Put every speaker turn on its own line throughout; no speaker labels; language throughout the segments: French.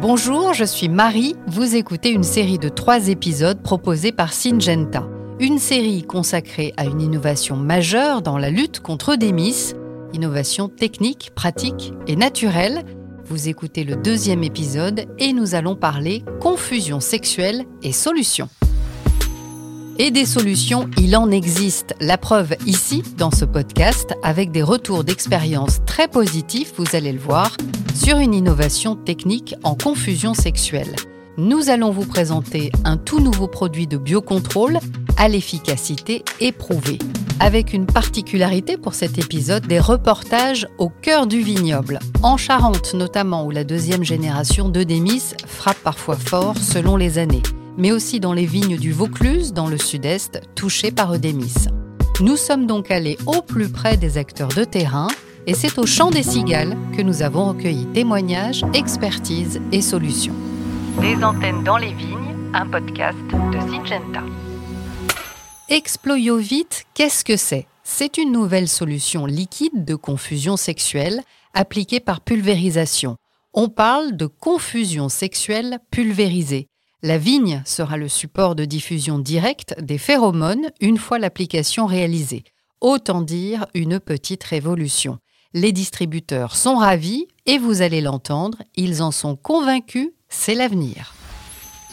Bonjour, je suis Marie. Vous écoutez une série de trois épisodes proposés par Syngenta. Une série consacrée à une innovation majeure dans la lutte contre Demis, innovation technique, pratique et naturelle. Vous écoutez le deuxième épisode et nous allons parler confusion sexuelle et solutions. Et des solutions, il en existe. La preuve ici, dans ce podcast, avec des retours d'expérience très positifs, vous allez le voir, sur une innovation technique en confusion sexuelle. Nous allons vous présenter un tout nouveau produit de biocontrôle à l'efficacité éprouvée. Avec une particularité pour cet épisode, des reportages au cœur du vignoble, en Charente notamment, où la deuxième génération d'Eudémis frappe parfois fort selon les années mais aussi dans les vignes du Vaucluse, dans le sud-est, touchées par Eudémis. Nous sommes donc allés au plus près des acteurs de terrain et c'est au Champ des Cigales que nous avons recueilli témoignages, expertises et solutions. Des antennes dans les vignes, un podcast de Syngenta. Exployovit, qu'est-ce que c'est? C'est une nouvelle solution liquide de confusion sexuelle appliquée par pulvérisation. On parle de confusion sexuelle pulvérisée. La vigne sera le support de diffusion directe des phéromones une fois l'application réalisée. Autant dire une petite révolution. Les distributeurs sont ravis et vous allez l'entendre, ils en sont convaincus, c'est l'avenir.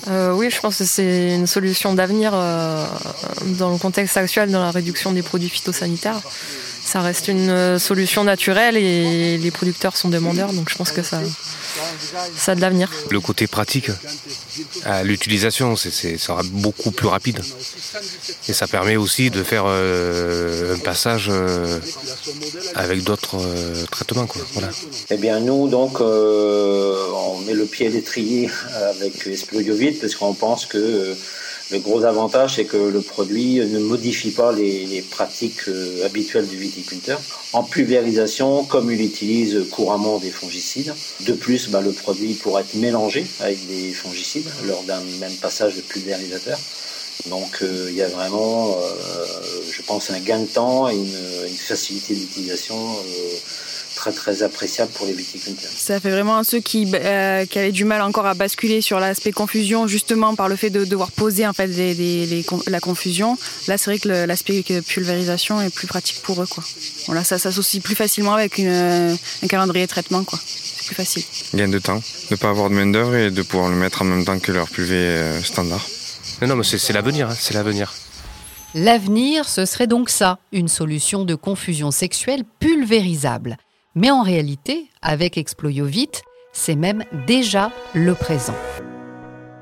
Euh, oui, je pense que c'est une solution d'avenir euh, dans le contexte actuel dans la réduction des produits phytosanitaires. Ça reste une euh, solution naturelle et les producteurs sont demandeurs, donc je pense que ça, ça a de l'avenir.
Le côté pratique, l'utilisation, c'est sera beaucoup plus rapide. Et ça permet aussi de faire euh, un passage euh, avec d'autres euh, traitements. Quoi. Voilà.
Eh bien, nous, donc, on met le pied à l'étrier avec Esplodiovite parce qu'on pense que le gros avantage, c'est que le produit ne modifie pas les, pratiques euh, habituelles du viticulteur. En pulvérisation, comme il utilise couramment des fongicides, de plus, bah, le produit pourra être mélangé avec des fongicides lors d'un même passage de pulvérisateur. Donc euh, il y a vraiment, euh, je pense, un gain de temps et une, facilité d'utilisation très très appréciable pour les viticulteurs.
Ça fait vraiment ceux qui, euh, qui avaient du mal encore à basculer sur l'aspect confusion, justement par le fait de devoir poser en fait la confusion. Là, c'est vrai que l'aspect pulvérisation est plus pratique pour eux. Quoi. Voilà, ça s'associe plus facilement avec un calendrier de traitement. Quoi. C'est plus facile.
Gain de temps, de ne pas avoir de main d'œuvre et de pouvoir le mettre en même temps que leur pulvé euh, standard.
Non, non, mais c'est l'avenir, hein, c'est l'avenir.
L'avenir, ce serait donc ça, une solution de confusion sexuelle pulvérisable. Mais en réalité, avec Exployovit, c'est même déjà le présent.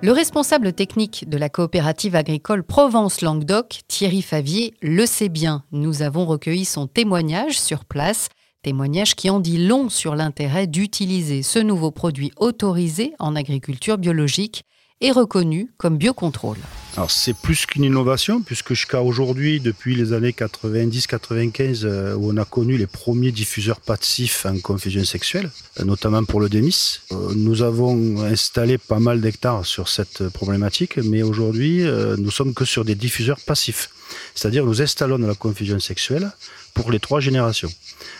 Le responsable technique de la coopérative agricole Provence-Languedoc, Thierry Favier, le sait bien. Nous avons recueilli son témoignage sur place, témoignage qui en dit long sur l'intérêt d'utiliser ce nouveau produit autorisé en agriculture biologique et reconnu comme biocontrôle.
Alors c'est plus qu'une innovation puisque jusqu'à aujourd'hui, depuis les années 90-95, euh, où on a connu les premiers diffuseurs passifs en confusion sexuelle, euh, notamment pour le Demis, euh, nous avons installé pas mal d'hectares sur cette problématique, mais aujourd'hui nous sommes que sur des diffuseurs passifs, c'est-à-dire nous installons la confusion sexuelle pour les trois générations.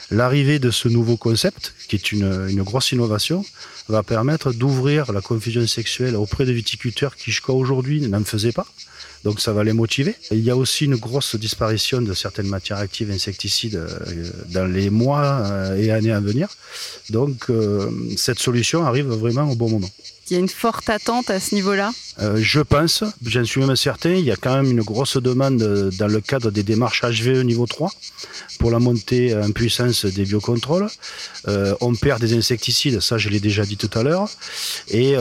L'arrivée de ce nouveau concept, qui est une, grosse innovation, va permettre d'ouvrir la confusion sexuelle auprès de viticulteurs qui jusqu'à aujourd'hui n'en faisaient pas. Donc ça va les motiver. Il y a aussi une grosse disparition de certaines matières actives insecticides euh, dans les mois euh, et années à venir. Donc euh, cette solution arrive vraiment au bon moment.
Il y a une forte attente à ce niveau-là
Je pense, j'en suis même certain, il y a quand même une grosse demande dans le cadre des démarches HVE niveau 3 pour la montée en puissance des biocontrôles. on perd des insecticides, ça je l'ai déjà dit tout à l'heure. Et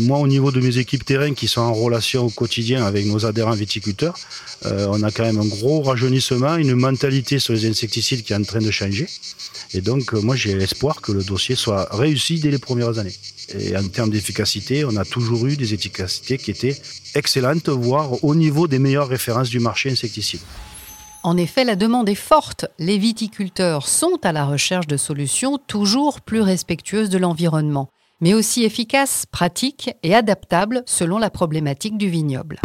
moi au niveau de mes équipes terrain qui sont en relation au quotidien avec nos adhérents viticulteurs, euh, on a quand même un gros rajeunissement, une mentalité sur les insecticides qui est en train de changer. Et donc, euh, moi, j'ai l'espoir que le dossier soit réussi dès les premières années. Et en termes d'efficacité, on a toujours eu des efficacités qui étaient excellentes, voire au niveau des meilleures références du marché insecticide.
En effet, la demande est forte. Les viticulteurs sont à la recherche de solutions toujours plus respectueuses de l'environnement, mais aussi efficaces, pratiques et adaptables selon la problématique du vignoble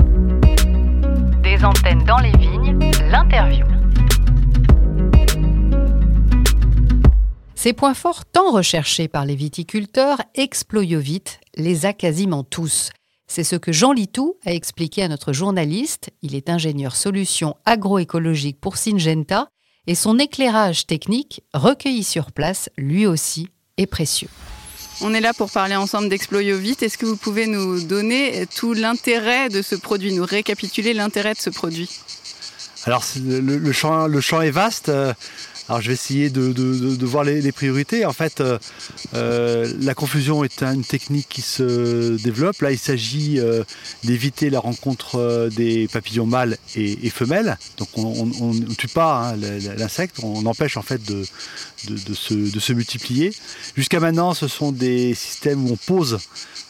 antennes dans les vignes, l'interview. Ces points forts tant recherchés par les viticulteurs, Exploiovit les a quasiment tous. C'est ce que Jean Litou a expliqué à notre journaliste. Il est ingénieur solutions agroécologiques pour Syngenta et son éclairage technique, recueilli sur place, lui aussi, est précieux.
On est là pour parler ensemble d'Exploiovit. Est-ce que vous pouvez nous donner tout l'intérêt de ce produit, nous récapituler l'intérêt de ce produit?
Alors le, champ, le champ est vaste. Alors je vais essayer de, voir les, priorités. En fait, euh, euh, la confusion est une technique qui se développe. Là, il s'agit euh, d'éviter la rencontre des papillons mâles et, femelles. Donc on ne tue pas hein, l'insecte, on empêche en fait de, se, multiplier. Jusqu'à maintenant, ce sont des systèmes où on pose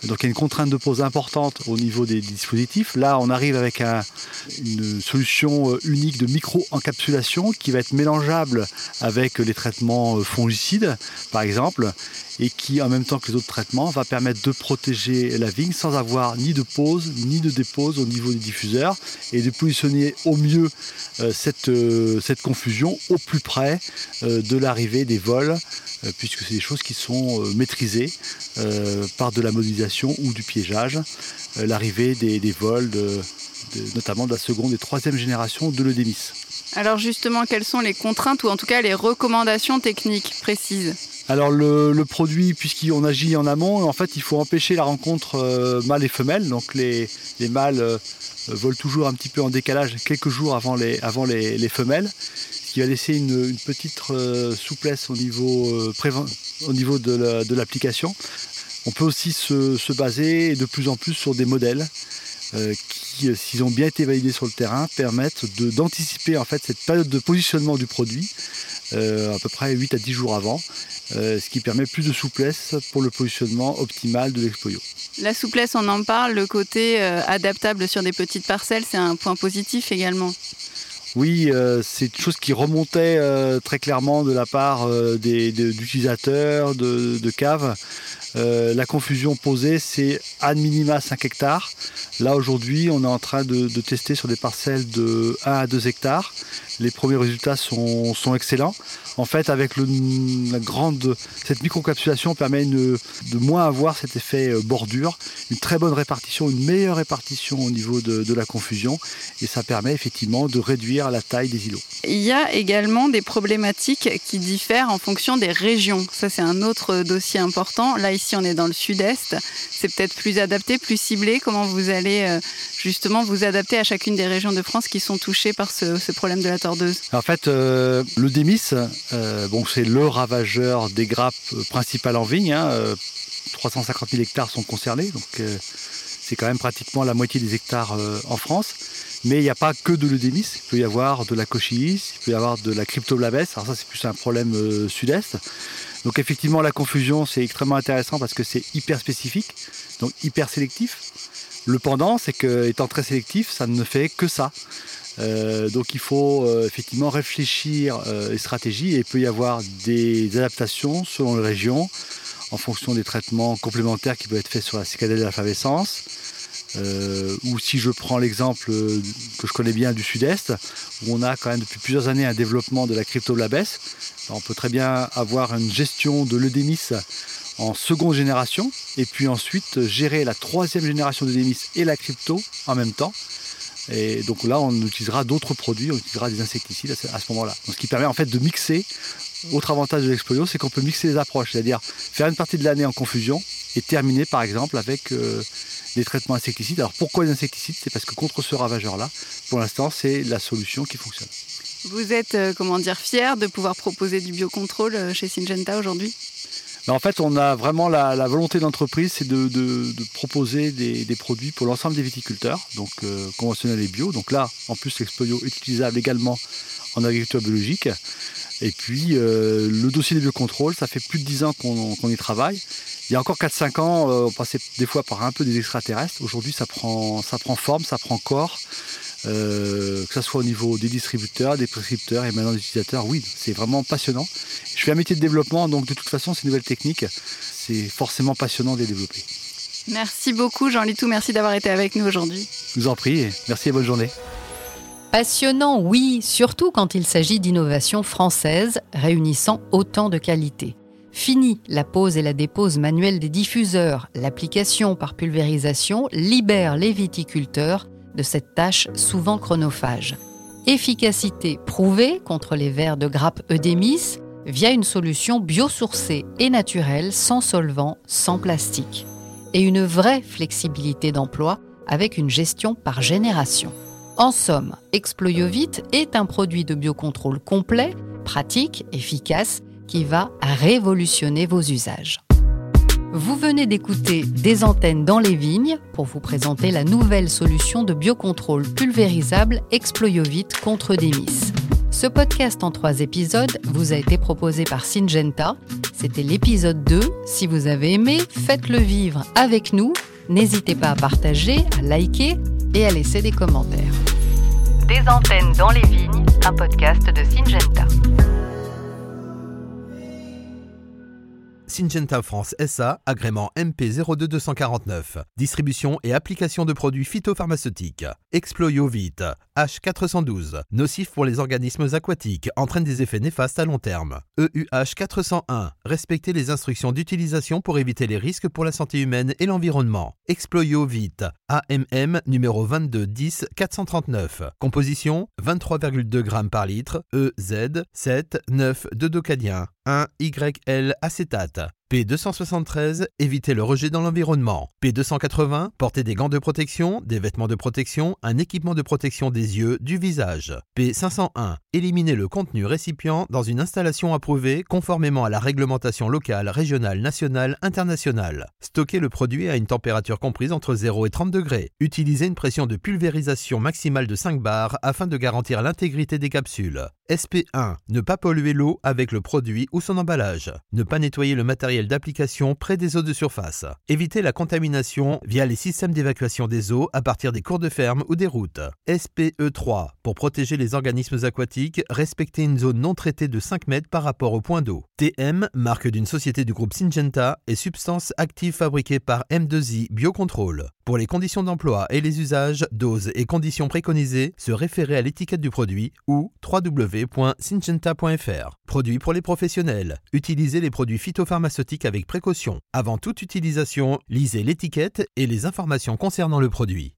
donc il y a une contrainte de pose importante au niveau des dispositifs. Là, on arrive avec une solution unique de micro-encapsulation qui va être mélangeable avec les traitements euh, fongicides, par exemple, et qui, en même temps que les autres traitements, va permettre de protéger la vigne sans avoir ni de pause ni de dépose au niveau des diffuseurs et de positionner au mieux euh, cette, cette confusion au plus près de l'arrivée des vols euh, puisque c'est des choses qui sont euh, maîtrisées euh, par de la modélisation ou du piégeage. L'arrivée des, vols, notamment de la seconde et troisième génération de l'Eudémis.
Alors justement, quelles sont les contraintes ou en tout cas les recommandations techniques précises
alors le, produit, puisqu'on agit en amont, en fait il faut empêcher la rencontre mâle et femelle. Donc les, mâles volent toujours un petit peu en décalage quelques jours avant les, avant les femelles qui va laisser une, petite euh, souplesse au niveau, euh, au niveau de l'application. On peut aussi se, baser de plus en plus sur des modèles euh, qui, s'ils ont bien été validés sur le terrain, permettent d'anticiper en fait cette période de positionnement du produit à peu près 8 à 10 jours avant, ce qui permet plus de souplesse pour le positionnement optimal de l'exployo.
La souplesse, on en parle, le côté adaptable sur des petites parcelles, c'est un point positif également.
Oui, euh, c'est une chose qui remontait euh, très clairement de la part euh, d'utilisateurs, de, de, caves. la confusion posée, c'est à minima 5 hectares. Là, aujourd'hui, on est en train de, tester sur des parcelles de 1 à 2 hectares. Les premiers résultats sont, excellents. En fait, avec le, la grande, cette microcapsulation permet de moins avoir cet effet bordure, une très bonne répartition, une meilleure répartition au niveau de la confusion, et ça permet effectivement de réduire la taille des îlots.
Il y a également des problématiques qui diffèrent en fonction des régions. Ça, c'est un autre dossier important. Là, ici, on est dans le sud-est. C'est peut-être plus adapté, plus ciblé. Comment vous allez euh, justement vous adapter à chacune des régions de France qui sont touchées par ce, problème de la
En fait, euh, le démis, euh, bon, c'est le ravageur des grappes principales en vigne. 350 hein. 000 hectares sont concernés, donc c'est quand même pratiquement la moitié des hectares en France. Mais il n'y a pas que de l'eudémis, il peut y avoir de la cochillis, il peut y avoir de la cryptoblabès. Alors ça c'est plus un problème euh, sud-est. Donc effectivement la confusion c'est extrêmement intéressant parce que c'est hyper spécifique, donc hyper sélectif. Le pendant c'est que étant très sélectif, ça ne fait que ça. Euh, donc il faut euh, effectivement réfléchir les stratégies et il peut y avoir des adaptations selon les régions en fonction des traitements complémentaires qui peuvent être faits sur la cicadelle de euh, ou si je prends l'exemple euh, que je connais bien du sud-est, où on a quand même depuis plusieurs années un développement de la cryptoblabès, on peut très bien avoir une gestion de l'eudémis en seconde génération, et puis ensuite gérer la troisième génération d'eudémis et la crypto en même temps. Et donc là, on utilisera d'autres produits, on utilisera des insecticides à ce moment-là. Ce qui permet en fait de mixer. Autre avantage de l'explosion, c'est qu'on peut mixer les approches, c'est-à-dire faire une partie de l'année en confusion et terminer par exemple avec euh, des traitements insecticides. Alors pourquoi les insecticides? C'est parce que contre ce ravageur-là, pour l'instant, c'est la solution qui fonctionne.
Vous êtes, euh, comment dire, fier de pouvoir proposer du biocontrôle euh, chez Syngenta aujourd'hui?
En fait, on a vraiment la, volonté de l'entreprise, c'est de, proposer des, produits pour l'ensemble des viticulteurs, donc euh, conventionnels et bio. Donc là, en plus, l'Exploio est utilisable également en agriculture biologique. Et puis, le dossier des biocontrôles, ça fait plus de 10 ans qu'on y travaille. Il y a encore 4-5 ans, euh, on passait des fois par un peu des extraterrestres. Aujourd'hui, ça prend, ça prend forme, ça prend corps. Euh, que ce soit au niveau des distributeurs, des prescripteurs et maintenant des utilisateurs, oui, c'est vraiment passionnant. Je fais un métier de développement, donc de toute façon, ces nouvelles techniques, c'est forcément passionnant de les développer.
Merci beaucoup Jean Litou, merci d'avoir été avec nous aujourd'hui.
Je vous en prie, merci et bonne journée.
Passionnant, oui, surtout quand il s'agit d'innovation française réunissant autant de qualités. Fini la pose et la dépose manuelle des diffuseurs. L'application par pulvérisation libère les viticulteurs de cette tâche souvent chronophage. Efficacité prouvée contre les vers de grappe Eudémis via une solution biosourcée et naturelle, sans solvant, sans plastique. Et une vraie flexibilité d'emploi avec une gestion par génération. En somme, Exployovit est un produit de biocontrôle complet, pratique, efficace, qui va révolutionner vos usages. Vous venez d'écouter Des antennes dans les vignes pour vous présenter la nouvelle solution de biocontrôle pulvérisable Exployovit contre Demis. Ce podcast en trois épisodes vous a été proposé par Syngenta. C'était l'épisode 2. Si vous avez aimé, faites-le vivre avec nous. N'hésitez pas à partager, à liker et à laisser des commentaires. Des antennes dans les vignes, un podcast de Syngenta.
Syngenta France SA, agrément MP02249. Distribution et application de produits phytopharmaceutiques. Exployovit, H412, nocif pour les organismes aquatiques, entraîne des effets néfastes à long terme. EUH 401, respecter les instructions d'utilisation pour éviter les risques pour la santé humaine et l'environnement. Exployovit, AMM numéro 2210 439. Composition 23,2 g par litre, EZ 7 9 de docadien. 1YL acétate. P273, éviter le rejet dans l'environnement. P280, porter des gants de protection, des vêtements de protection, un équipement de protection des yeux, du visage. P501, éliminer le contenu récipient dans une installation approuvée conformément à la réglementation locale, régionale, nationale, internationale. Stocker le produit à une température comprise entre 0 et 30 degrés. Utiliser une pression de pulvérisation maximale de 5 bars afin de garantir l'intégrité des capsules. SP1, ne pas polluer l'eau avec le produit ou son emballage. Ne pas nettoyer le matériel d'application près des eaux de surface. Éviter la contamination via les systèmes d'évacuation des eaux à partir des cours de ferme ou des routes. SPE3 pour protéger les organismes aquatiques, respecter une zone non traitée de 5 mètres par rapport au point d'eau. TM, marque d'une société du groupe Syngenta et substance active fabriquée par M2I Biocontrol. Pour les conditions d'emploi et les usages, doses et conditions préconisées, se référer à l'étiquette du produit ou www.syngenta.fr. Produit pour les professionnels. Utilisez les produits phytopharmaceutiques avec précaution. Avant toute utilisation, lisez l'étiquette et les informations concernant le produit.